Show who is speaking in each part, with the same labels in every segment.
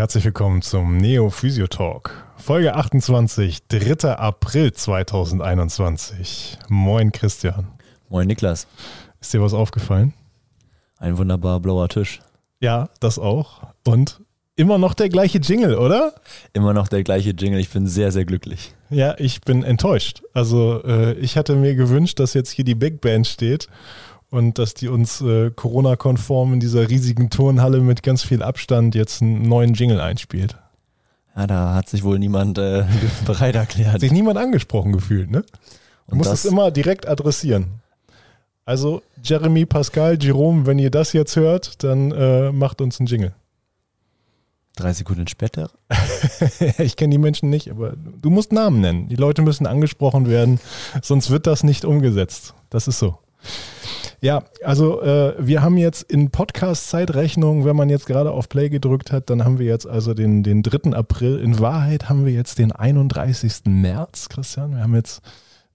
Speaker 1: herzlich willkommen zum Neo Physio Talk. Folge 28, 3. April 2021. Moin Christian.
Speaker 2: Moin Niklas.
Speaker 1: Ist dir was aufgefallen?
Speaker 2: Ein wunderbar blauer Tisch.
Speaker 1: Ja, das auch. Und immer noch der gleiche Jingle, oder?
Speaker 2: Immer noch der gleiche Jingle. Ich bin sehr, sehr glücklich.
Speaker 1: Ja, ich bin enttäuscht. Also äh, ich hatte mir gewünscht, dass jetzt hier die Big Band steht und dass die uns äh, Corona-konform in dieser riesigen Turnhalle mit ganz viel Abstand jetzt einen neuen Jingle einspielt.
Speaker 2: Ja, da hat sich wohl niemand äh, bereit erklärt. Hat
Speaker 1: sich niemand angesprochen gefühlt, ne? Du musst es immer direkt adressieren. Also Jeremy, Pascal, Jerome, wenn ihr das jetzt hört, dann äh, macht uns einen Jingle.
Speaker 2: Drei Sekunden später?
Speaker 1: ich kenne die Menschen nicht, aber du musst Namen nennen. Die Leute müssen angesprochen werden, sonst wird das nicht umgesetzt. Das ist so. Ja, also äh, wir haben jetzt in Podcast-Zeitrechnung, wenn man jetzt gerade auf Play gedrückt hat, dann haben wir jetzt also den, den 3. April. In Wahrheit haben wir jetzt den 31. März, Christian. Wir haben jetzt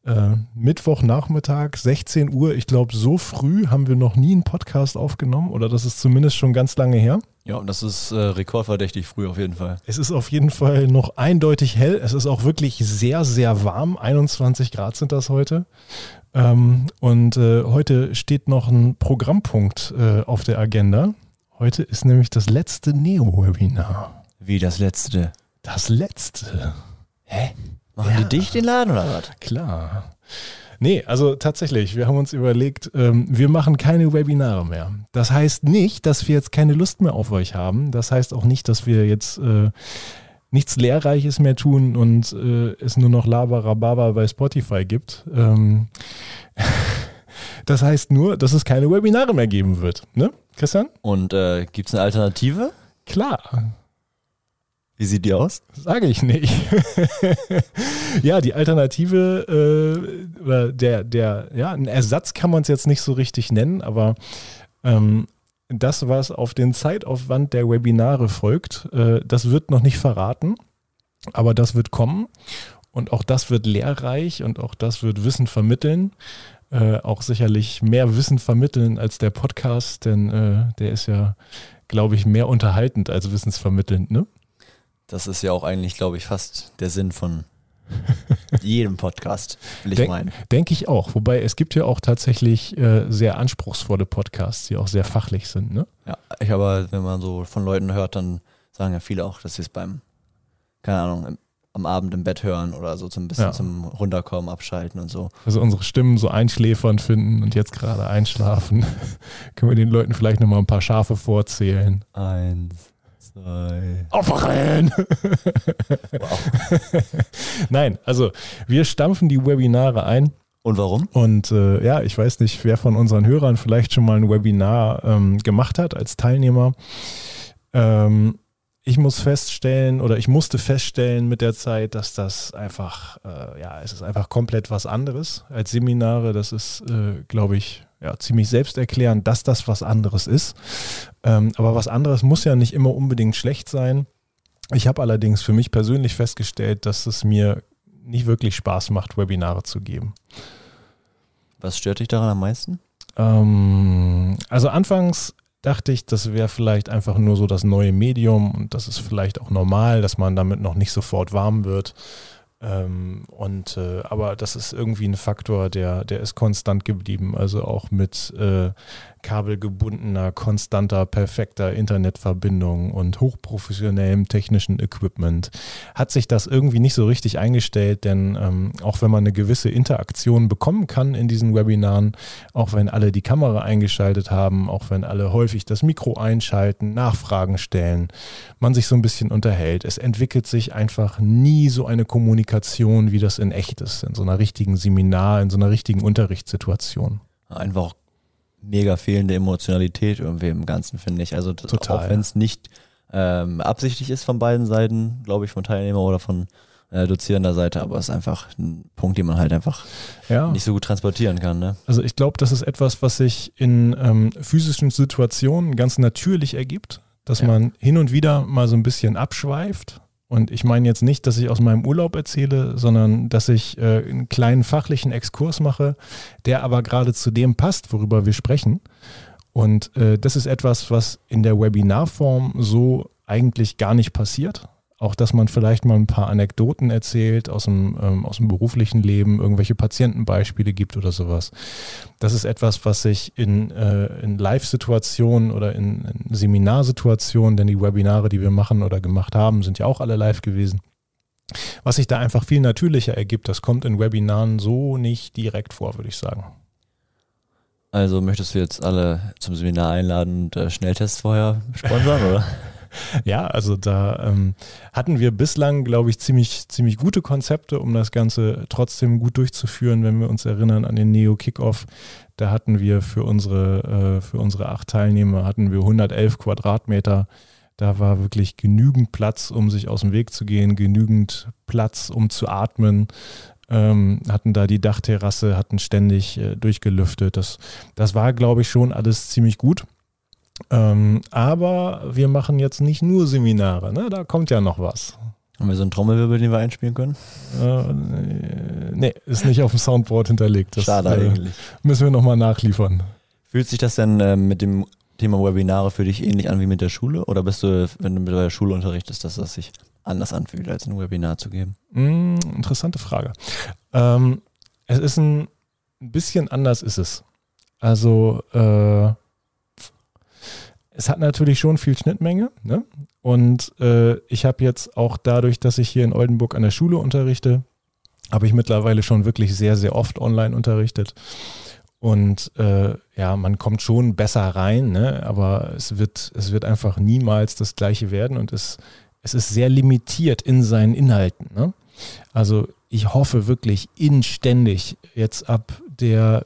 Speaker 1: äh, Mittwochnachmittag, 16 Uhr. Ich glaube, so früh haben wir noch nie einen Podcast aufgenommen oder das ist zumindest schon ganz lange her.
Speaker 2: Ja, und das ist äh, rekordverdächtig früh auf jeden Fall.
Speaker 1: Es ist auf jeden Fall noch eindeutig hell. Es ist auch wirklich sehr, sehr warm. 21 Grad sind das heute. Ähm, und äh, heute steht noch ein Programmpunkt äh, auf der Agenda. Heute ist nämlich das letzte Neo-Webinar.
Speaker 2: Wie das letzte?
Speaker 1: Das letzte.
Speaker 2: Hä? Machen ja. die dicht den Laden oder was?
Speaker 1: Klar. Nee, also tatsächlich, wir haben uns überlegt, ähm, wir machen keine Webinare mehr. Das heißt nicht, dass wir jetzt keine Lust mehr auf euch haben. Das heißt auch nicht, dass wir jetzt äh, nichts Lehrreiches mehr tun und äh, es nur noch Labarababa bei Spotify gibt. Ähm, das heißt nur, dass es keine Webinare mehr geben wird. Ne, Christian?
Speaker 2: Und äh, gibt es eine Alternative?
Speaker 1: Klar.
Speaker 2: Wie sieht die aus?
Speaker 1: Sage ich nicht. ja, die Alternative äh, oder der, der, ja, ein Ersatz kann man es jetzt nicht so richtig nennen, aber ähm, das, was auf den Zeitaufwand der Webinare folgt, äh, das wird noch nicht verraten, aber das wird kommen und auch das wird lehrreich und auch das wird Wissen vermitteln. Äh, auch sicherlich mehr Wissen vermitteln als der Podcast, denn äh, der ist ja, glaube ich, mehr unterhaltend als wissensvermittelnd, ne?
Speaker 2: Das ist ja auch eigentlich, glaube ich, fast der Sinn von jedem Podcast, will ich
Speaker 1: Denk,
Speaker 2: meinen.
Speaker 1: Denke ich auch. Wobei es gibt ja auch tatsächlich äh, sehr anspruchsvolle Podcasts, die auch sehr fachlich sind. Ne?
Speaker 2: Ja, ich aber, wenn man so von Leuten hört, dann sagen ja viele auch, dass sie es beim, keine Ahnung, im, am Abend im Bett hören oder so zum bisschen ja. zum Runterkommen, abschalten und so.
Speaker 1: Also unsere Stimmen so einschläfern finden und jetzt gerade einschlafen. Können wir den Leuten vielleicht nochmal ein paar Schafe vorzählen.
Speaker 2: Eins zwei.
Speaker 1: Aufwachen! wow. Nein, also wir stampfen die Webinare ein.
Speaker 2: Und warum?
Speaker 1: Und äh, ja, ich weiß nicht, wer von unseren Hörern vielleicht schon mal ein Webinar ähm, gemacht hat als Teilnehmer. Ähm, ich muss feststellen oder ich musste feststellen mit der Zeit, dass das einfach, äh, ja, es ist einfach komplett was anderes als Seminare. Das ist, äh, glaube ich, ja, ziemlich selbsterklärend, dass das was anderes ist. Ähm, aber was anderes muss ja nicht immer unbedingt schlecht sein. Ich habe allerdings für mich persönlich festgestellt, dass es mir nicht wirklich Spaß macht, Webinare zu geben.
Speaker 2: Was stört dich daran am meisten?
Speaker 1: Ähm, also anfangs dachte ich, das wäre vielleicht einfach nur so das neue Medium und das ist vielleicht auch normal, dass man damit noch nicht sofort warm wird. Ähm, und äh, aber das ist irgendwie ein Faktor, der, der ist konstant geblieben. Also auch mit äh, kabelgebundener, konstanter, perfekter Internetverbindung und hochprofessionellem technischen Equipment hat sich das irgendwie nicht so richtig eingestellt, denn ähm, auch wenn man eine gewisse Interaktion bekommen kann in diesen Webinaren, auch wenn alle die Kamera eingeschaltet haben, auch wenn alle häufig das Mikro einschalten, Nachfragen stellen, man sich so ein bisschen unterhält, es entwickelt sich einfach nie so eine Kommunikation, wie das in echt ist, in so einer richtigen Seminar, in so einer richtigen Unterrichtssituation.
Speaker 2: Einfach mega fehlende Emotionalität irgendwie im Ganzen, finde ich. Also das, auch wenn es nicht ähm, absichtlich ist von beiden Seiten, glaube ich, von Teilnehmer oder von äh, dozierender Seite, aber es ist einfach ein Punkt, den man halt einfach ja. nicht so gut transportieren kann. Ne?
Speaker 1: Also ich glaube, das ist etwas, was sich in ähm, physischen Situationen ganz natürlich ergibt, dass ja. man hin und wieder mal so ein bisschen abschweift und ich meine jetzt nicht, dass ich aus meinem Urlaub erzähle, sondern dass ich äh, einen kleinen fachlichen Exkurs mache, der aber gerade zu dem passt, worüber wir sprechen. Und äh, das ist etwas, was in der Webinarform so eigentlich gar nicht passiert. Auch, dass man vielleicht mal ein paar Anekdoten erzählt aus dem, ähm, aus dem beruflichen Leben, irgendwelche Patientenbeispiele gibt oder sowas. Das ist etwas, was sich in, äh, in Live-Situationen oder in, in Seminarsituationen, denn die Webinare, die wir machen oder gemacht haben, sind ja auch alle live gewesen. Was sich da einfach viel natürlicher ergibt, das kommt in Webinaren so nicht direkt vor, würde ich sagen.
Speaker 2: Also möchtest du jetzt alle zum Seminar einladen und äh, Schnelltests vorher sponsern, oder?
Speaker 1: Ja, also da ähm, hatten wir bislang, glaube ich, ziemlich, ziemlich gute Konzepte, um das Ganze trotzdem gut durchzuführen. Wenn wir uns erinnern an den Neo Kickoff, da hatten wir für unsere, äh, für unsere acht Teilnehmer hatten wir 111 Quadratmeter. Da war wirklich genügend Platz, um sich aus dem Weg zu gehen, genügend Platz, um zu atmen. Ähm, hatten da die Dachterrasse, hatten ständig äh, durchgelüftet. Das, das war, glaube ich, schon alles ziemlich gut. Ähm, aber wir machen jetzt nicht nur Seminare, ne? da kommt ja noch was.
Speaker 2: Haben wir so einen Trommelwirbel, den wir einspielen können?
Speaker 1: Äh, nee, ist nicht auf dem Soundboard hinterlegt.
Speaker 2: Das, Schade äh, eigentlich.
Speaker 1: Müssen wir nochmal nachliefern.
Speaker 2: Fühlt sich das denn äh, mit dem Thema Webinare für dich ähnlich an wie mit der Schule? Oder bist du, wenn du mit der Schule unterrichtest, dass das sich anders anfühlt, als ein Webinar zu geben?
Speaker 1: Mm, interessante Frage. Ähm, es ist ein bisschen anders, ist es. Also, äh, es hat natürlich schon viel Schnittmenge. Ne? Und äh, ich habe jetzt auch dadurch, dass ich hier in Oldenburg an der Schule unterrichte, habe ich mittlerweile schon wirklich sehr, sehr oft online unterrichtet. Und äh, ja, man kommt schon besser rein, ne? aber es wird, es wird einfach niemals das gleiche werden und es, es ist sehr limitiert in seinen Inhalten. Ne? Also ich hoffe wirklich inständig jetzt ab der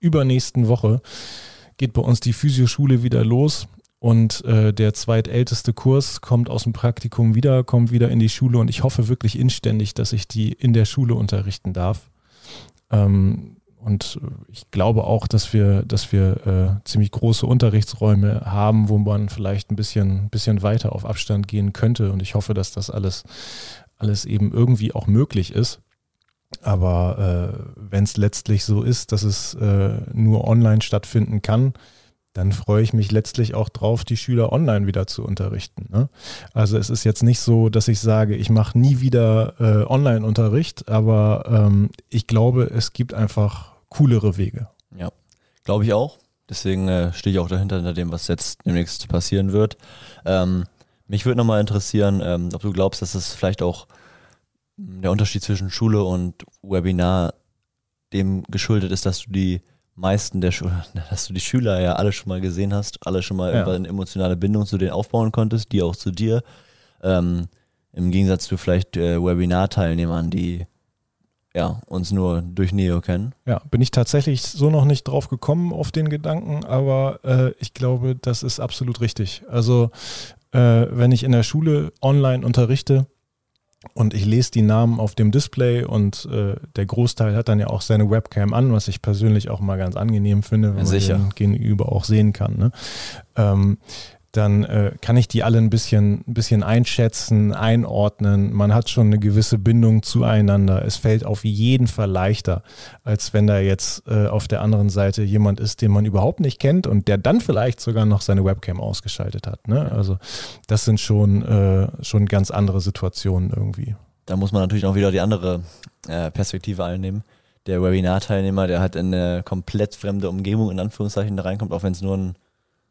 Speaker 1: übernächsten Woche, geht bei uns die Physioschule wieder los und äh, der zweitälteste Kurs kommt aus dem Praktikum wieder, kommt wieder in die Schule und ich hoffe wirklich inständig, dass ich die in der Schule unterrichten darf. Ähm, und ich glaube auch, dass wir, dass wir äh, ziemlich große Unterrichtsräume haben, wo man vielleicht ein bisschen, bisschen weiter auf Abstand gehen könnte. Und ich hoffe, dass das alles, alles eben irgendwie auch möglich ist. Aber äh, wenn es letztlich so ist, dass es äh, nur online stattfinden kann, dann freue ich mich letztlich auch drauf, die Schüler online wieder zu unterrichten. Ne? Also es ist jetzt nicht so, dass ich sage, ich mache nie wieder äh, Online-Unterricht, aber ähm, ich glaube, es gibt einfach coolere Wege.
Speaker 2: Ja, glaube ich auch. Deswegen äh, stehe ich auch dahinter, hinter dem, was jetzt demnächst passieren wird. Ähm, mich würde nochmal interessieren, ähm, ob du glaubst, dass es vielleicht auch der Unterschied zwischen Schule und Webinar dem geschuldet ist, dass du die meisten der Schüler, dass du die Schüler ja alle schon mal gesehen hast, alle schon mal ja. eine emotionale Bindung zu denen aufbauen konntest, die auch zu dir. Ähm, Im Gegensatz zu vielleicht äh, Webinar-Teilnehmern, die ja, uns nur durch Neo kennen.
Speaker 1: Ja, bin ich tatsächlich so noch nicht drauf gekommen auf den Gedanken, aber äh, ich glaube, das ist absolut richtig. Also, äh, wenn ich in der Schule online unterrichte, und ich lese die Namen auf dem Display und äh, der Großteil hat dann ja auch seine Webcam an, was ich persönlich auch mal ganz angenehm finde, wenn
Speaker 2: ja,
Speaker 1: man den gegenüber auch sehen kann. Ne? Ähm, dann äh, kann ich die alle ein bisschen, ein bisschen einschätzen, einordnen. Man hat schon eine gewisse Bindung zueinander. Es fällt auf jeden Fall leichter, als wenn da jetzt äh, auf der anderen Seite jemand ist, den man überhaupt nicht kennt und der dann vielleicht sogar noch seine Webcam ausgeschaltet hat. Ne? Also das sind schon, äh, schon ganz andere Situationen irgendwie.
Speaker 2: Da muss man natürlich auch wieder die andere äh, Perspektive einnehmen. Der Webinar-Teilnehmer, der halt in eine komplett fremde Umgebung in Anführungszeichen da reinkommt, auch wenn es nur ein,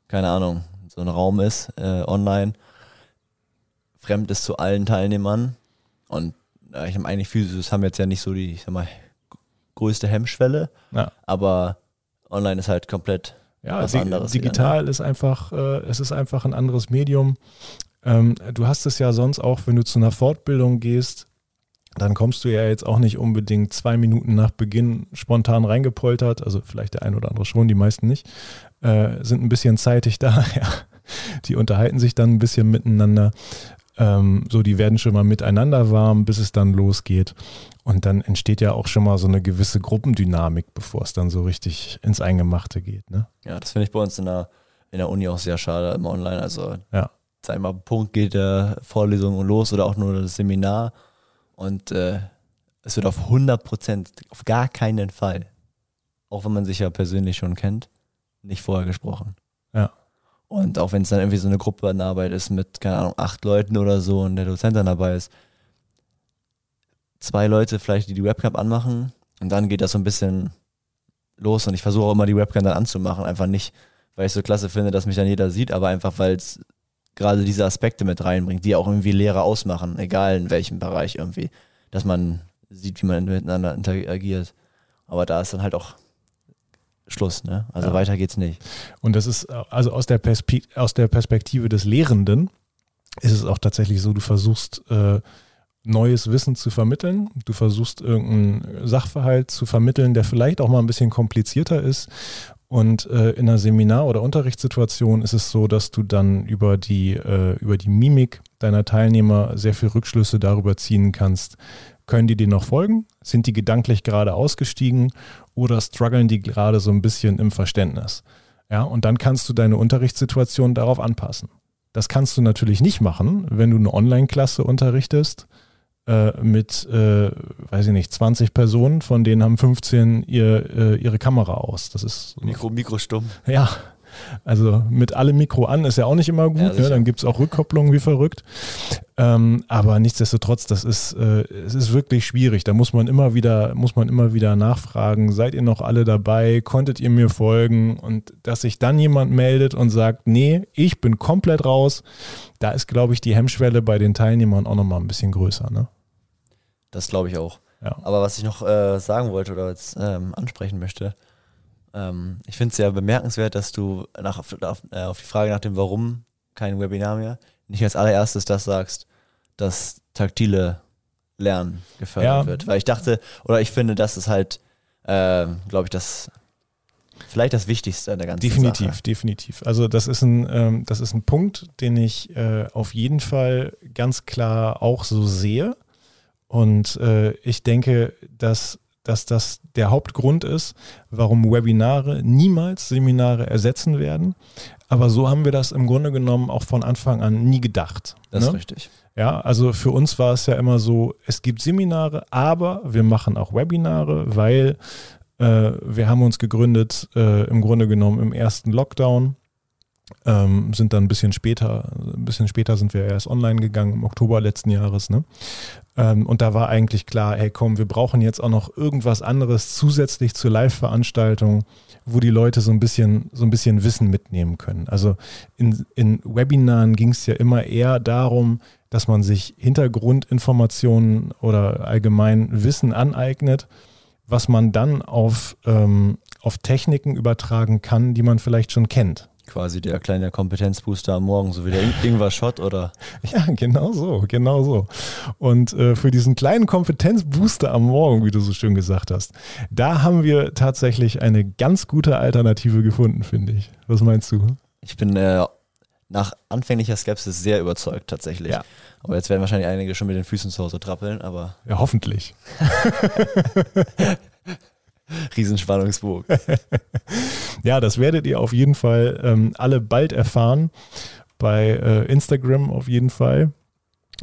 Speaker 2: keine Ahnung, so ein Raum ist, äh, online, fremd ist zu allen Teilnehmern. Und äh, ich habe eigentlich Physios haben jetzt ja nicht so die, ich sag mal, größte Hemmschwelle, ja. aber online ist halt komplett
Speaker 1: ja, was anderes. Digital wieder, ne? ist einfach, äh, es ist einfach ein anderes Medium. Ähm, du hast es ja sonst auch, wenn du zu einer Fortbildung gehst, dann kommst du ja jetzt auch nicht unbedingt zwei Minuten nach Beginn spontan reingepoltert, also vielleicht der ein oder andere schon, die meisten nicht, äh, sind ein bisschen zeitig da, ja. Die unterhalten sich dann ein bisschen miteinander. Ähm, so, die werden schon mal miteinander warm, bis es dann losgeht. Und dann entsteht ja auch schon mal so eine gewisse Gruppendynamik, bevor es dann so richtig ins Eingemachte geht. Ne?
Speaker 2: Ja, das finde ich bei uns in der, in der Uni auch sehr schade im Online. Also, ja. sag mal, Punkt geht der Vorlesung los oder auch nur das Seminar. Und äh, es wird auf 100 Prozent, auf gar keinen Fall, auch wenn man sich ja persönlich schon kennt, nicht vorher gesprochen.
Speaker 1: Ja.
Speaker 2: Und auch wenn es dann irgendwie so eine Gruppenarbeit ist mit, keine Ahnung, acht Leuten oder so und der Dozent dann dabei ist, zwei Leute vielleicht, die die Webcam anmachen und dann geht das so ein bisschen los und ich versuche auch immer die Webcam dann anzumachen, einfach nicht, weil ich so klasse finde, dass mich dann jeder sieht, aber einfach, weil es gerade diese Aspekte mit reinbringt, die auch irgendwie Lehrer ausmachen, egal in welchem Bereich irgendwie, dass man sieht, wie man miteinander interagiert. Aber da ist dann halt auch Schluss, ne? Also ja. weiter geht's nicht.
Speaker 1: Und das ist, also aus der, Perspe aus der Perspektive des Lehrenden ist es auch tatsächlich so, du versuchst äh, neues Wissen zu vermitteln, du versuchst irgendeinen Sachverhalt zu vermitteln, der vielleicht auch mal ein bisschen komplizierter ist und äh, in einer Seminar- oder Unterrichtssituation ist es so, dass du dann über die, äh, über die Mimik deiner Teilnehmer sehr viel Rückschlüsse darüber ziehen kannst. Können die dir noch folgen? Sind die gedanklich gerade ausgestiegen oder strugglen die gerade so ein bisschen im Verständnis? Ja, und dann kannst du deine Unterrichtssituation darauf anpassen. Das kannst du natürlich nicht machen, wenn du eine Online-Klasse unterrichtest äh, mit, äh, weiß ich nicht, 20 Personen, von denen haben 15 ihr, äh, ihre Kamera aus. Das ist
Speaker 2: Mikro, Mikro stumm.
Speaker 1: Ja, also mit allem Mikro an ist ja auch nicht immer gut, ja, ne? dann gibt es auch Rückkopplungen wie verrückt. Ähm, aber nichtsdestotrotz, das ist, äh, es ist wirklich schwierig. Da muss man immer wieder, muss man immer wieder nachfragen, seid ihr noch alle dabei? Konntet ihr mir folgen? Und dass sich dann jemand meldet und sagt, nee, ich bin komplett raus, da ist, glaube ich, die Hemmschwelle bei den Teilnehmern auch nochmal ein bisschen größer. Ne?
Speaker 2: Das glaube ich auch. Ja. Aber was ich noch äh, sagen wollte oder jetzt ähm, ansprechen möchte, ähm, ich finde es sehr bemerkenswert, dass du nach, auf, auf, äh, auf, die Frage nach dem Warum kein Webinar mehr, nicht als allererstes das sagst, dass taktile Lernen gefördert ja. wird. Weil ich dachte, oder ich finde, das ist halt, äh, glaube ich, das vielleicht das Wichtigste an der ganzen
Speaker 1: definitiv,
Speaker 2: Sache.
Speaker 1: Definitiv, definitiv. Also das ist ein, ähm, das ist ein Punkt, den ich äh, auf jeden Fall ganz klar auch so sehe. Und äh, ich denke, dass dass das der Hauptgrund ist, warum Webinare niemals Seminare ersetzen werden. Aber so haben wir das im Grunde genommen auch von Anfang an nie gedacht.
Speaker 2: Das ne? ist richtig.
Speaker 1: Ja, also für uns war es ja immer so, es gibt Seminare, aber wir machen auch Webinare, weil äh, wir haben uns gegründet äh, im Grunde genommen im ersten Lockdown. Ähm, sind dann ein bisschen später, ein bisschen später sind wir erst online gegangen, im Oktober letzten Jahres. Ne? Ähm, und da war eigentlich klar, hey komm, wir brauchen jetzt auch noch irgendwas anderes zusätzlich zur Live-Veranstaltung, wo die Leute so ein bisschen, so ein bisschen Wissen mitnehmen können. Also in, in Webinaren ging es ja immer eher darum, dass man sich Hintergrundinformationen oder allgemein Wissen aneignet, was man dann auf, ähm, auf Techniken übertragen kann, die man vielleicht schon kennt.
Speaker 2: Quasi der kleine Kompetenzbooster am Morgen, so wie der Ingwer Shot oder?
Speaker 1: Ja, genau so, genau so. Und äh, für diesen kleinen Kompetenzbooster am Morgen, wie du so schön gesagt hast, da haben wir tatsächlich eine ganz gute Alternative gefunden, finde ich. Was meinst du?
Speaker 2: Ich bin äh, nach anfänglicher Skepsis sehr überzeugt tatsächlich. Ja. Aber jetzt werden wahrscheinlich einige schon mit den Füßen zu Hause trappeln, aber.
Speaker 1: Ja, hoffentlich.
Speaker 2: Riesenspannungsbogen.
Speaker 1: ja, das werdet ihr auf jeden Fall ähm, alle bald erfahren. Bei äh, Instagram auf jeden Fall.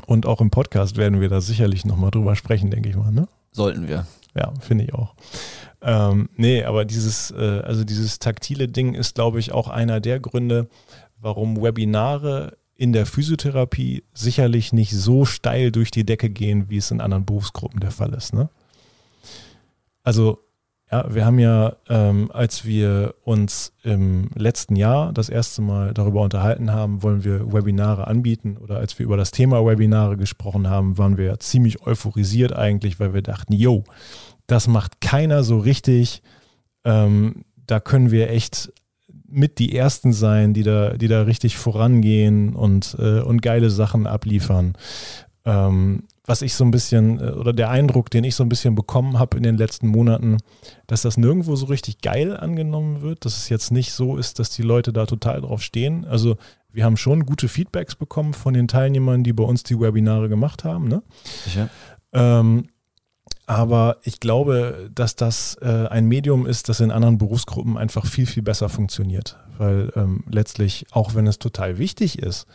Speaker 1: Und auch im Podcast werden wir da sicherlich nochmal drüber sprechen, denke ich mal. Ne?
Speaker 2: Sollten wir.
Speaker 1: Ja, finde ich auch. Ähm, nee, aber dieses, äh, also dieses taktile Ding ist, glaube ich, auch einer der Gründe, warum Webinare in der Physiotherapie sicherlich nicht so steil durch die Decke gehen, wie es in anderen Berufsgruppen der Fall ist. Ne? Also ja, wir haben ja, ähm, als wir uns im letzten Jahr das erste Mal darüber unterhalten haben, wollen wir Webinare anbieten oder als wir über das Thema Webinare gesprochen haben, waren wir ziemlich euphorisiert eigentlich, weil wir dachten, yo, das macht keiner so richtig. Ähm, da können wir echt mit die Ersten sein, die da, die da richtig vorangehen und, äh, und geile Sachen abliefern. Ähm, was ich so ein bisschen, äh, oder der Eindruck, den ich so ein bisschen bekommen habe in den letzten Monaten, dass das nirgendwo so richtig geil angenommen wird, dass es jetzt nicht so ist, dass die Leute da total drauf stehen. Also wir haben schon gute Feedbacks bekommen von den Teilnehmern, die bei uns die Webinare gemacht haben. Ne? Sicher. Ähm, aber ich glaube, dass das äh, ein Medium ist, das in anderen Berufsgruppen einfach viel, viel besser funktioniert. Weil ähm, letztlich, auch wenn es total wichtig ist,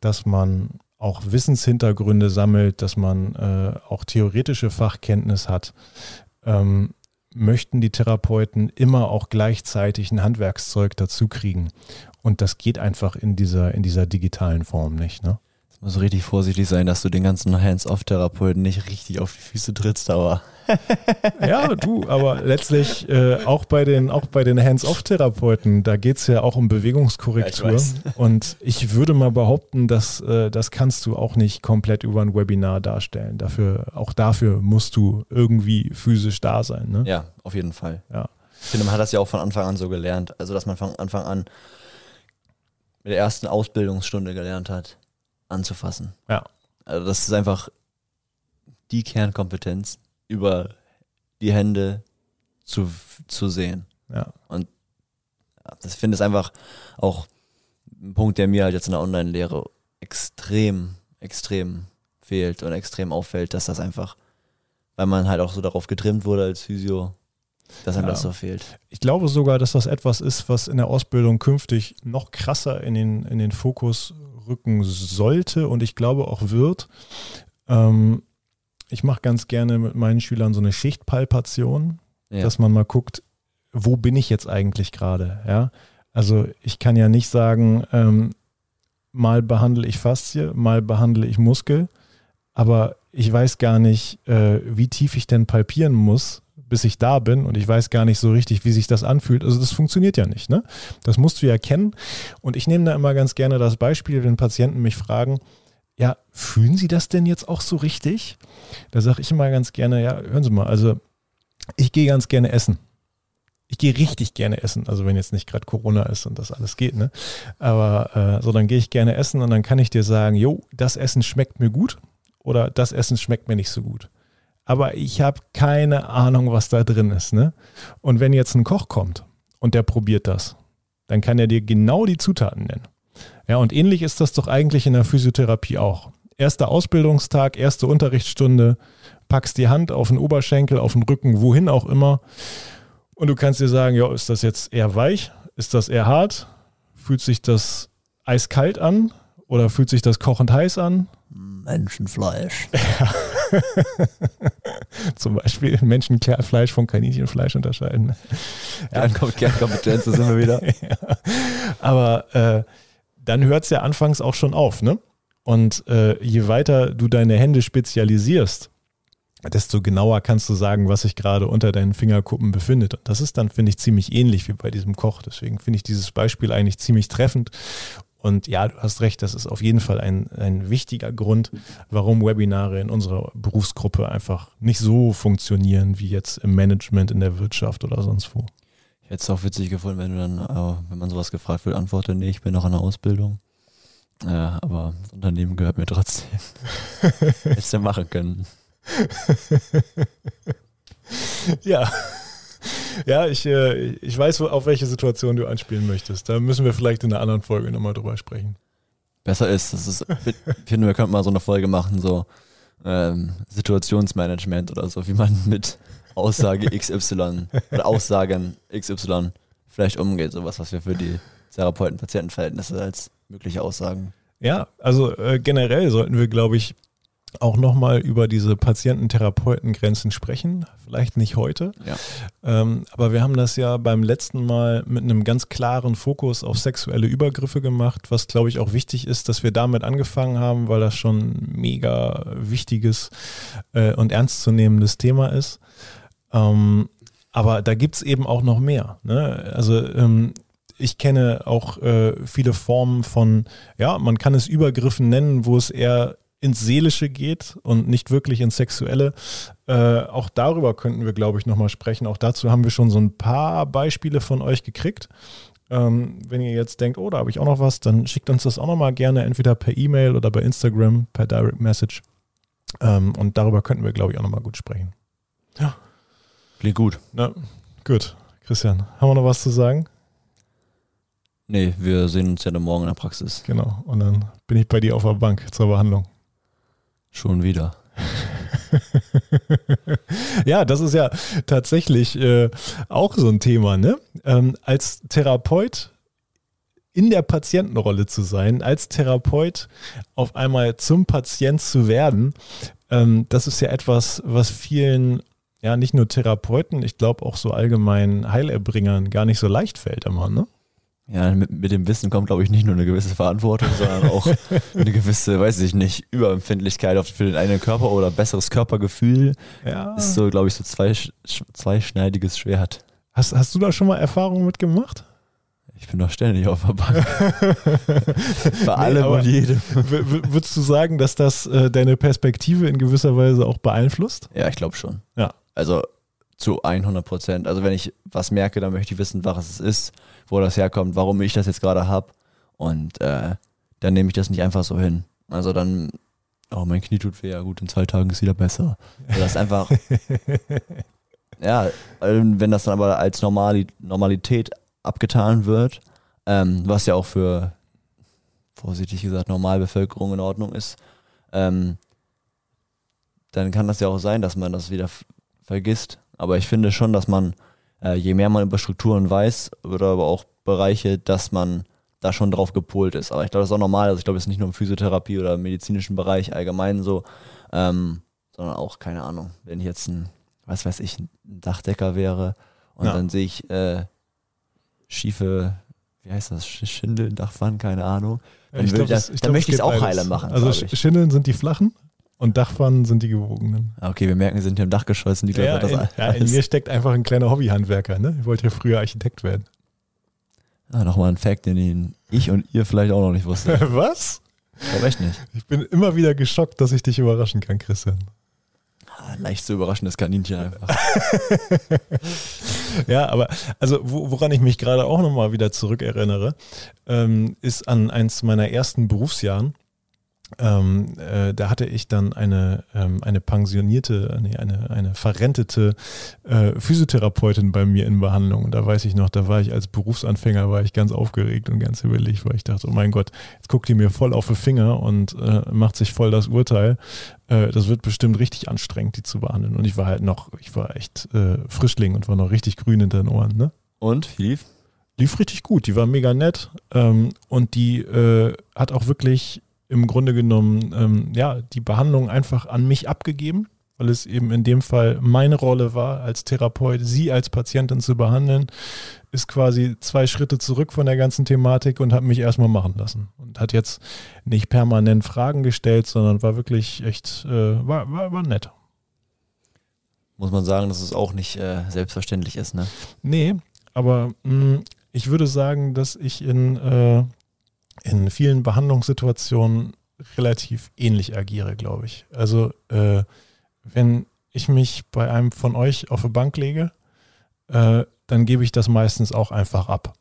Speaker 1: dass man auch Wissenshintergründe sammelt, dass man äh, auch theoretische Fachkenntnis hat, ähm, möchten die Therapeuten immer auch gleichzeitig ein Handwerkszeug dazu kriegen. Und das geht einfach in dieser, in dieser digitalen Form nicht. Ne?
Speaker 2: Muss richtig vorsichtig sein, dass du den ganzen Hands-off-Therapeuten nicht richtig auf die Füße trittst, aber.
Speaker 1: ja, du, aber letztlich äh, auch bei den, auch bei den Hands-off-Therapeuten, da geht es ja auch um Bewegungskorrektur. Ja, ich und ich würde mal behaupten, dass äh, das kannst du auch nicht komplett über ein Webinar darstellen. Dafür, auch dafür musst du irgendwie physisch da sein. Ne?
Speaker 2: Ja, auf jeden Fall.
Speaker 1: Ja.
Speaker 2: Ich finde, man hat das ja auch von Anfang an so gelernt. Also, dass man von Anfang an mit der ersten Ausbildungsstunde gelernt hat, anzufassen.
Speaker 1: Ja.
Speaker 2: Also das ist einfach die Kernkompetenz, über die Hände zu, zu sehen.
Speaker 1: Ja.
Speaker 2: Und das finde ich einfach auch ein Punkt, der mir halt jetzt in der Online-Lehre extrem, extrem fehlt und extrem auffällt, dass das einfach, weil man halt auch so darauf getrimmt wurde als Physio, dass einem ja. das so fehlt.
Speaker 1: Ich glaube sogar, dass das etwas ist, was in der Ausbildung künftig noch krasser in den, in den Fokus rücken sollte und ich glaube auch wird. Ähm, ich mache ganz gerne mit meinen Schülern so eine Schichtpalpation, ja. dass man mal guckt, wo bin ich jetzt eigentlich gerade? Ja? Also ich kann ja nicht sagen, ähm, mal behandle ich Faszie, mal behandle ich Muskel, aber ich weiß gar nicht, äh, wie tief ich denn palpieren muss, bis ich da bin und ich weiß gar nicht so richtig, wie sich das anfühlt. Also das funktioniert ja nicht. Ne? Das musst du ja kennen. Und ich nehme da immer ganz gerne das Beispiel, wenn Patienten mich fragen, ja, fühlen Sie das denn jetzt auch so richtig? Da sage ich immer ganz gerne, ja, hören Sie mal, also ich gehe ganz gerne essen. Ich gehe richtig gerne essen, also wenn jetzt nicht gerade Corona ist und das alles geht, ne? Aber äh, so, dann gehe ich gerne essen und dann kann ich dir sagen, jo, das Essen schmeckt mir gut oder das Essen schmeckt mir nicht so gut aber ich habe keine Ahnung, was da drin ist. Ne? Und wenn jetzt ein Koch kommt und der probiert das, dann kann er dir genau die Zutaten nennen. Ja, und ähnlich ist das doch eigentlich in der Physiotherapie auch. Erster Ausbildungstag, erste Unterrichtsstunde, packst die Hand auf den Oberschenkel, auf den Rücken, wohin auch immer. Und du kannst dir sagen, ja, ist das jetzt eher weich? Ist das eher hart? Fühlt sich das eiskalt an? Oder fühlt sich das kochend heiß an?
Speaker 2: Menschenfleisch.
Speaker 1: Ja. Zum Beispiel Menschenfleisch von Kaninchenfleisch unterscheiden.
Speaker 2: Ja. Kernkompetenz, da sind wir wieder.
Speaker 1: ja. Aber äh, dann hört es ja anfangs auch schon auf, ne? Und äh, je weiter du deine Hände spezialisierst, desto genauer kannst du sagen, was sich gerade unter deinen Fingerkuppen befindet. Und das ist dann, finde ich, ziemlich ähnlich wie bei diesem Koch. Deswegen finde ich dieses Beispiel eigentlich ziemlich treffend und ja, du hast recht, das ist auf jeden Fall ein, ein wichtiger Grund, warum Webinare in unserer Berufsgruppe einfach nicht so funktionieren wie jetzt im Management, in der Wirtschaft oder sonst wo.
Speaker 2: Ich hätte es auch witzig gefunden, wenn du dann, äh, wenn man sowas gefragt wird, antworte, nee, ich bin noch in der Ausbildung. Ja, aber das Unternehmen gehört mir trotzdem. Hättest du machen können.
Speaker 1: ja. Ja, ich, äh, ich weiß, auf welche Situation du anspielen möchtest. Da müssen wir vielleicht in einer anderen Folge nochmal drüber sprechen.
Speaker 2: Besser ist, das ist, ich finde, wir könnten mal so eine Folge machen, so ähm, Situationsmanagement oder so, wie man mit Aussage XY oder Aussagen XY vielleicht umgeht. Sowas, was wir für die Therapeuten-Patienten-Verhältnisse als mögliche Aussagen.
Speaker 1: Ja, also äh, generell sollten wir, glaube ich, auch nochmal über diese Patienten-Therapeuten-Grenzen sprechen. Vielleicht nicht heute.
Speaker 2: Ja.
Speaker 1: Ähm, aber wir haben das ja beim letzten Mal mit einem ganz klaren Fokus auf sexuelle Übergriffe gemacht, was glaube ich auch wichtig ist, dass wir damit angefangen haben, weil das schon ein mega wichtiges äh, und ernstzunehmendes Thema ist. Ähm, aber da gibt es eben auch noch mehr. Ne? Also ähm, ich kenne auch äh, viele Formen von, ja, man kann es Übergriffen nennen, wo es eher ins Seelische geht und nicht wirklich ins Sexuelle. Äh, auch darüber könnten wir, glaube ich, nochmal sprechen. Auch dazu haben wir schon so ein paar Beispiele von euch gekriegt. Ähm, wenn ihr jetzt denkt, oh, da habe ich auch noch was, dann schickt uns das auch nochmal gerne, entweder per E-Mail oder bei Instagram, per Direct Message. Ähm, und darüber könnten wir, glaube ich, auch nochmal gut sprechen.
Speaker 2: Ja. Klingt gut.
Speaker 1: Na, gut. Christian, haben wir noch was zu sagen?
Speaker 2: Nee, wir sehen uns ja dann morgen in der Praxis.
Speaker 1: Genau. Und dann bin ich bei dir auf der Bank zur Behandlung.
Speaker 2: Schon wieder.
Speaker 1: ja, das ist ja tatsächlich äh, auch so ein Thema, ne? Ähm, als Therapeut in der Patientenrolle zu sein, als Therapeut auf einmal zum Patient zu werden, ähm, das ist ja etwas, was vielen ja nicht nur Therapeuten, ich glaube auch so allgemein Heilerbringern gar nicht so leicht fällt immer, ne?
Speaker 2: Ja, mit, mit dem Wissen kommt, glaube ich, nicht nur eine gewisse Verantwortung, sondern auch eine gewisse, weiß ich nicht, Überempfindlichkeit auf für den eigenen Körper oder besseres Körpergefühl. Ja. Ist so, glaube ich, so zwei, zweischneidiges Schwert.
Speaker 1: Hast, hast du da schon mal Erfahrungen mitgemacht?
Speaker 2: Ich bin doch ständig auf der Bank. Bei allem und jedem.
Speaker 1: Würdest du sagen, dass das äh, deine Perspektive in gewisser Weise auch beeinflusst?
Speaker 2: Ja, ich glaube schon. Ja. Also zu 100 Prozent. Also wenn ich was merke, dann möchte ich wissen, was es ist, wo das herkommt, warum ich das jetzt gerade habe. Und äh, dann nehme ich das nicht einfach so hin. Also dann, oh, mein Knie tut weh, ja gut, in zwei Tagen ist wieder besser. Also das ist einfach, ja, wenn das dann aber als Normali Normalität abgetan wird, ähm, was ja auch für, vorsichtig gesagt, Normalbevölkerung in Ordnung ist, ähm, dann kann das ja auch sein, dass man das wieder vergisst. Aber ich finde schon, dass man, äh, je mehr man über Strukturen weiß, oder aber auch Bereiche, dass man da schon drauf gepolt ist. Aber ich glaube, das ist auch normal. Also ich glaube, es ist nicht nur im Physiotherapie oder im medizinischen Bereich allgemein so, ähm, sondern auch, keine Ahnung, wenn ich jetzt ein, was weiß ich, ein Dachdecker wäre und ja. dann sehe ich äh, schiefe, wie heißt das, Schindeln, Dachpfannen, keine Ahnung. Dann, ich glaub, das, ich dann möchte ich es auch heiler machen.
Speaker 1: Also Schindeln sind die flachen und Dachpfannen sind die gewogenen.
Speaker 2: Ah, okay, wir merken, wir sind hier im Dachgeschoss. Die
Speaker 1: ja, das in, ja, in mir steckt einfach ein kleiner Hobbyhandwerker. Ne? Ich wollte ja früher Architekt werden.
Speaker 2: Ah, nochmal ein Fact, den ich und ihr vielleicht auch noch nicht wusstet.
Speaker 1: Was?
Speaker 2: Ich echt nicht.
Speaker 1: Ich bin immer wieder geschockt, dass ich dich überraschen kann, Christian.
Speaker 2: Ah, leicht zu überraschendes Kaninchen einfach.
Speaker 1: ja, aber also woran ich mich gerade auch nochmal wieder zurückerinnere, ähm, ist an eins meiner ersten Berufsjahren. Ähm, äh, da hatte ich dann eine, ähm, eine pensionierte, nee, eine, eine verrentete äh, Physiotherapeutin bei mir in Behandlung. Und da weiß ich noch, da war ich als Berufsanfänger, war ich ganz aufgeregt und ganz überlegt, weil ich dachte, oh mein Gott, jetzt guckt die mir voll auf die Finger und äh, macht sich voll das Urteil. Äh, das wird bestimmt richtig anstrengend, die zu behandeln. Und ich war halt noch, ich war echt äh, Frischling und war noch richtig grün hinter den Ohren. Ne?
Speaker 2: Und, lief?
Speaker 1: Lief richtig gut, die war mega nett ähm, und die äh, hat auch wirklich im Grunde genommen ähm, ja, die Behandlung einfach an mich abgegeben, weil es eben in dem Fall meine Rolle war, als Therapeut, sie als Patientin zu behandeln, ist quasi zwei Schritte zurück von der ganzen Thematik und hat mich erstmal machen lassen. Und hat jetzt nicht permanent Fragen gestellt, sondern war wirklich echt, äh, war, war, war nett.
Speaker 2: Muss man sagen, dass es auch nicht äh, selbstverständlich ist, ne?
Speaker 1: Nee, aber mh, mm, ich würde sagen, dass ich in äh, in vielen Behandlungssituationen relativ ähnlich agiere, glaube ich. Also äh, wenn ich mich bei einem von euch auf eine Bank lege, äh, dann gebe ich das meistens auch einfach ab.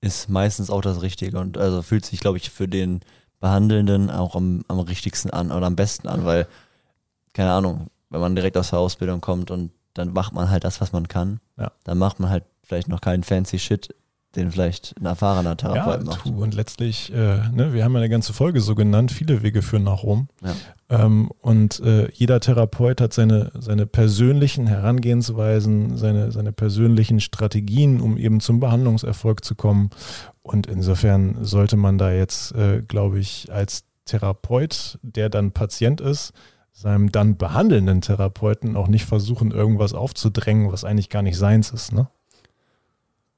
Speaker 2: Ist meistens auch das Richtige und also fühlt sich, glaube ich, für den Behandelnden auch am, am richtigsten an oder am besten an, weil, keine Ahnung, wenn man direkt aus der Ausbildung kommt und dann macht man halt das, was man kann, ja. dann macht man halt vielleicht noch keinen fancy Shit den vielleicht ein erfahrener Therapeut ja, macht.
Speaker 1: und letztlich, äh, ne, wir haben ja eine ganze Folge so genannt, viele Wege führen nach Rom. Ja. Ähm, und äh, jeder Therapeut hat seine, seine persönlichen Herangehensweisen, seine, seine persönlichen Strategien, um eben zum Behandlungserfolg zu kommen. Und insofern sollte man da jetzt, äh, glaube ich, als Therapeut, der dann Patient ist, seinem dann behandelnden Therapeuten auch nicht versuchen, irgendwas aufzudrängen, was eigentlich gar nicht seins ist. Ne?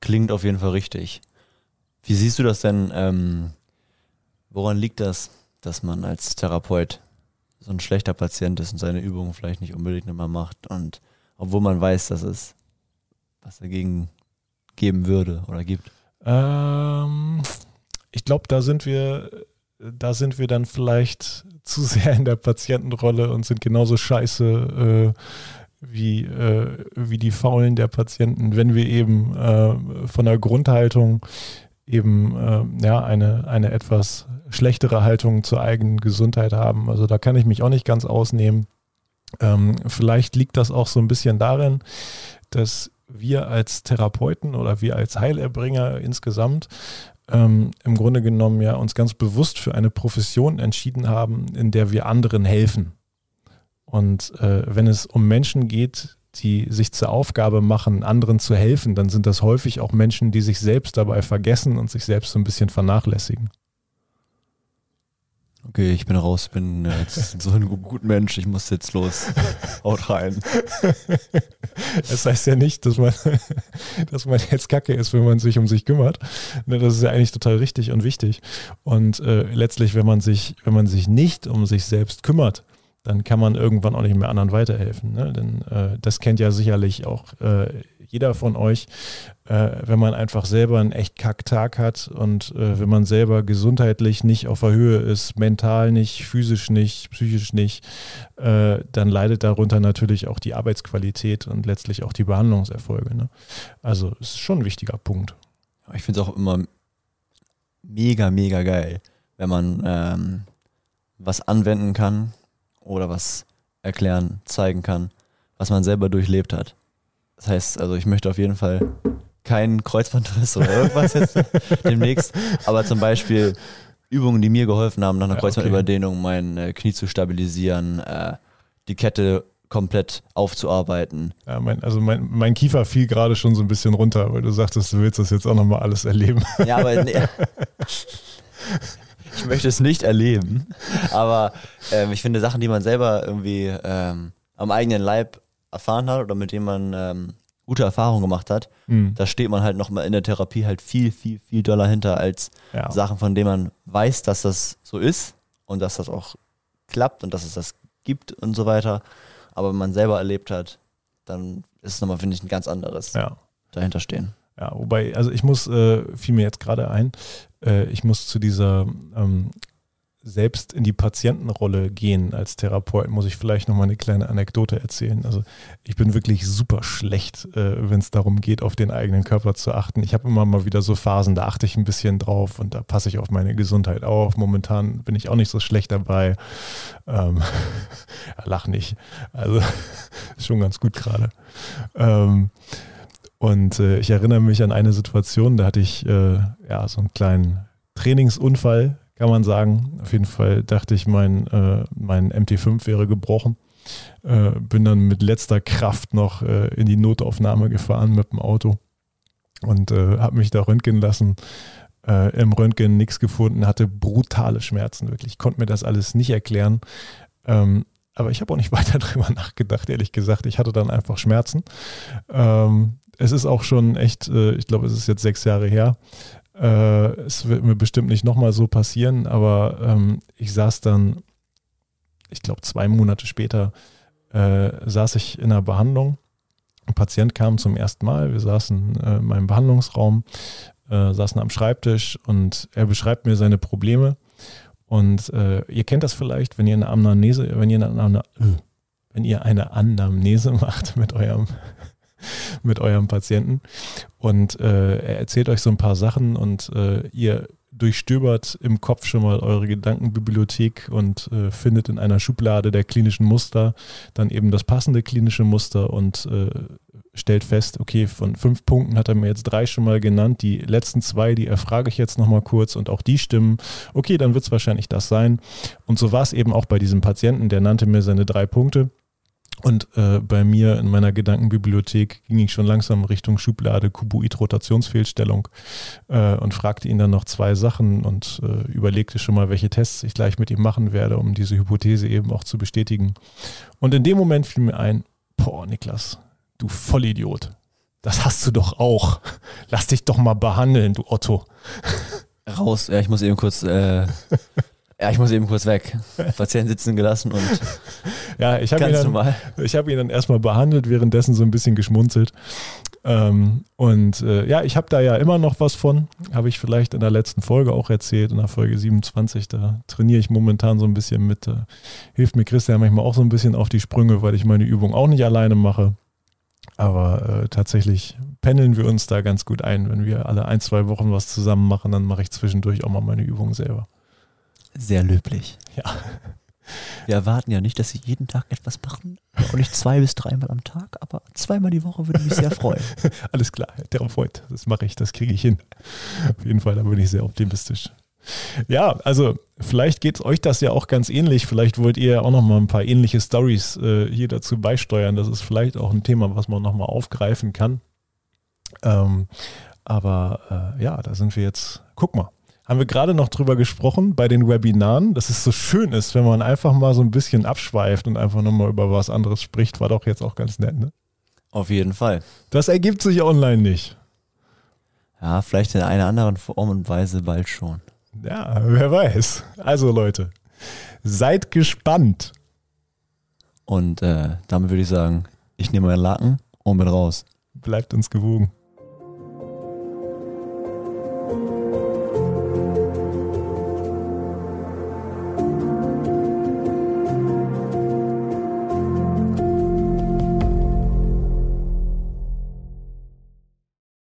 Speaker 2: Klingt auf jeden Fall richtig. Wie siehst du das denn? Ähm, woran liegt das, dass man als Therapeut so ein schlechter Patient ist und seine Übungen vielleicht nicht unbedingt immer macht und obwohl man weiß, dass es was dagegen geben würde oder gibt?
Speaker 1: Ähm, ich glaube, da sind wir, da sind wir dann vielleicht zu sehr in der Patientenrolle und sind genauso scheiße äh, wie, äh, wie die Faulen der Patienten, wenn wir eben äh, von der Grundhaltung eben äh, ja, eine, eine etwas schlechtere Haltung zur eigenen Gesundheit haben. Also da kann ich mich auch nicht ganz ausnehmen. Ähm, vielleicht liegt das auch so ein bisschen darin, dass wir als Therapeuten oder wir als Heilerbringer insgesamt ähm, im Grunde genommen ja uns ganz bewusst für eine Profession entschieden haben, in der wir anderen helfen. Und äh, wenn es um Menschen geht, die sich zur Aufgabe machen, anderen zu helfen, dann sind das häufig auch Menschen, die sich selbst dabei vergessen und sich selbst so ein bisschen vernachlässigen.
Speaker 2: Okay, ich bin raus, bin jetzt so ein guter Mensch, ich muss jetzt los. Haut rein.
Speaker 1: Das heißt ja nicht, dass man, dass man jetzt kacke ist, wenn man sich um sich kümmert. Ne, das ist ja eigentlich total richtig und wichtig. Und äh, letztlich, wenn man sich, wenn man sich nicht um sich selbst kümmert, dann kann man irgendwann auch nicht mehr anderen weiterhelfen. Ne? Denn äh, das kennt ja sicherlich auch äh, jeder von euch, äh, wenn man einfach selber einen echt Kacktag hat und äh, wenn man selber gesundheitlich nicht auf der Höhe ist, mental nicht, physisch nicht, psychisch nicht, äh, dann leidet darunter natürlich auch die Arbeitsqualität und letztlich auch die Behandlungserfolge. Ne? Also es ist schon ein wichtiger Punkt.
Speaker 2: Ich finde es auch immer mega, mega geil, wenn man ähm, was anwenden kann oder was erklären, zeigen kann, was man selber durchlebt hat. Das heißt, also ich möchte auf jeden Fall keinen Kreuzbandriss oder irgendwas jetzt demnächst, aber zum Beispiel Übungen, die mir geholfen haben, nach einer ja, Kreuzbandüberdehnung okay. mein äh, Knie zu stabilisieren, äh, die Kette komplett aufzuarbeiten.
Speaker 1: Ja, mein, also mein, mein Kiefer fiel gerade schon so ein bisschen runter, weil du sagtest, du willst das jetzt auch nochmal alles erleben. Ja, aber nee,
Speaker 2: ich möchte es nicht erleben, aber ähm, ich finde Sachen, die man selber irgendwie ähm, am eigenen Leib erfahren hat oder mit dem man ähm, gute Erfahrungen gemacht hat, mhm. da steht man halt nochmal in der Therapie halt viel, viel, viel doller hinter als ja. Sachen, von denen man weiß, dass das so ist und dass das auch klappt und dass es das gibt und so weiter. Aber wenn man selber erlebt hat, dann ist es nochmal, finde ich, ein ganz anderes
Speaker 1: ja.
Speaker 2: dahinter stehen.
Speaker 1: Ja, wobei, also ich muss, äh, fiel mir jetzt gerade ein, äh, ich muss zu dieser ähm, selbst in die Patientenrolle gehen als Therapeut, muss ich vielleicht noch mal eine kleine Anekdote erzählen. Also ich bin wirklich super schlecht, äh, wenn es darum geht, auf den eigenen Körper zu achten. Ich habe immer mal wieder so Phasen, da achte ich ein bisschen drauf und da passe ich auf meine Gesundheit auf. Momentan bin ich auch nicht so schlecht dabei. Ähm, lach nicht. Also schon ganz gut gerade. Ähm, und äh, ich erinnere mich an eine Situation, da hatte ich äh, ja so einen kleinen Trainingsunfall kann man sagen. Auf jeden Fall dachte ich, mein, äh, mein MT5 wäre gebrochen. Äh, bin dann mit letzter Kraft noch äh, in die Notaufnahme gefahren mit dem Auto und äh, habe mich da röntgen lassen. Im Röntgen nichts gefunden, hatte brutale Schmerzen, wirklich. Ich konnte mir das alles nicht erklären. Ähm, aber ich habe auch nicht weiter drüber nachgedacht, ehrlich gesagt. Ich hatte dann einfach Schmerzen. Ähm, es ist auch schon echt, äh, ich glaube, es ist jetzt sechs Jahre her. Äh, es wird mir bestimmt nicht nochmal so passieren, aber ähm, ich saß dann, ich glaube, zwei Monate später, äh, saß ich in einer Behandlung. Ein Patient kam zum ersten Mal. Wir saßen äh, in meinem Behandlungsraum, äh, saßen am Schreibtisch und er beschreibt mir seine Probleme. Und äh, ihr kennt das vielleicht, wenn ihr eine Anamnese, wenn ihr eine, wenn ihr eine Anamnese macht mit eurem mit eurem Patienten. Und äh, er erzählt euch so ein paar Sachen und äh, ihr durchstöbert im Kopf schon mal eure Gedankenbibliothek und äh, findet in einer Schublade der klinischen Muster dann eben das passende klinische Muster und äh, stellt fest, okay, von fünf Punkten hat er mir jetzt drei schon mal genannt, die letzten zwei, die erfrage ich jetzt nochmal kurz und auch die stimmen. Okay, dann wird es wahrscheinlich das sein. Und so war es eben auch bei diesem Patienten, der nannte mir seine drei Punkte und äh, bei mir in meiner Gedankenbibliothek ging ich schon langsam Richtung Schublade Kuboid-Rotationsfehlstellung äh, und fragte ihn dann noch zwei Sachen und äh, überlegte schon mal, welche Tests ich gleich mit ihm machen werde, um diese Hypothese eben auch zu bestätigen. Und in dem Moment fiel mir ein, boah, Niklas, du Vollidiot, das hast du doch auch. Lass dich doch mal behandeln, du Otto.
Speaker 2: Raus, ja, ich muss eben kurz äh, Ja, ich muss eben kurz weg. Patient sitzen gelassen und
Speaker 1: ja, ich habe ihn, dann, ich hab ihn dann erstmal behandelt, währenddessen so ein bisschen geschmunzelt. Ähm, und äh, ja, ich habe da ja immer noch was von. Habe ich vielleicht in der letzten Folge auch erzählt, in der Folge 27. Da trainiere ich momentan so ein bisschen mit. Äh, hilft mir Christian manchmal auch so ein bisschen auf die Sprünge, weil ich meine Übung auch nicht alleine mache. Aber äh, tatsächlich pendeln wir uns da ganz gut ein. Wenn wir alle ein, zwei Wochen was zusammen machen, dann mache ich zwischendurch auch mal meine Übung selber.
Speaker 2: Sehr löblich.
Speaker 1: Ja.
Speaker 2: Wir erwarten ja nicht, dass Sie jeden Tag etwas machen. Auch nicht zwei bis dreimal am Tag, aber zweimal die Woche würde mich sehr freuen.
Speaker 1: Alles klar, Herr Therapeut, das mache ich, das kriege ich hin. Auf jeden Fall, da bin ich sehr optimistisch. Ja, also vielleicht geht es euch das ja auch ganz ähnlich. Vielleicht wollt ihr auch noch mal ein paar ähnliche Stories äh, hier dazu beisteuern. Das ist vielleicht auch ein Thema, was man noch mal aufgreifen kann. Ähm, aber äh, ja, da sind wir jetzt. Guck mal, haben wir gerade noch drüber gesprochen bei den Webinaren, dass es so schön ist, wenn man einfach mal so ein bisschen abschweift und einfach nochmal über was anderes spricht, war doch jetzt auch ganz nett, ne?
Speaker 2: Auf jeden Fall.
Speaker 1: Das ergibt sich online nicht.
Speaker 2: Ja, vielleicht in einer anderen Form und Weise bald schon.
Speaker 1: Ja, wer weiß. Also Leute, seid gespannt.
Speaker 2: Und äh, damit würde ich sagen, ich nehme meinen Laken und bin raus.
Speaker 1: Bleibt uns gewogen.